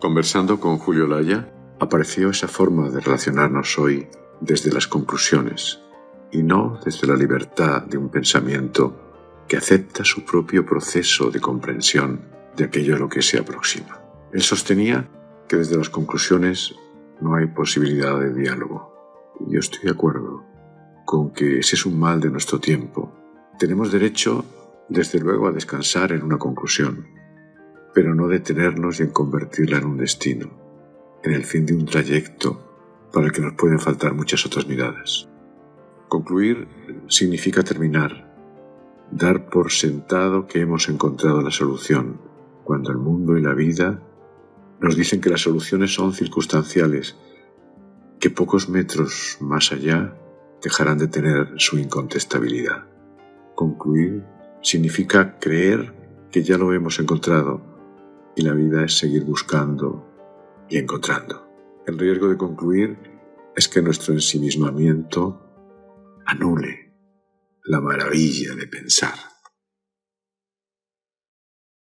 Conversando con Julio Laya, apareció esa forma de relacionarnos hoy desde las conclusiones y no desde la libertad de un pensamiento que acepta su propio proceso de comprensión de aquello a lo que se aproxima. Él sostenía que desde las conclusiones no hay posibilidad de diálogo. Yo estoy de acuerdo con que ese es un mal de nuestro tiempo. Tenemos derecho, desde luego, a descansar en una conclusión, pero no detenernos en convertirla en un destino, en el fin de un trayecto para el que nos pueden faltar muchas otras miradas. Concluir significa terminar, dar por sentado que hemos encontrado la solución, cuando el mundo y la vida nos dicen que las soluciones son circunstanciales, que pocos metros más allá dejarán de tener su incontestabilidad. Concluir significa creer que ya lo hemos encontrado y la vida es seguir buscando y encontrando. El riesgo de concluir es que nuestro ensimismamiento anule la maravilla de pensar.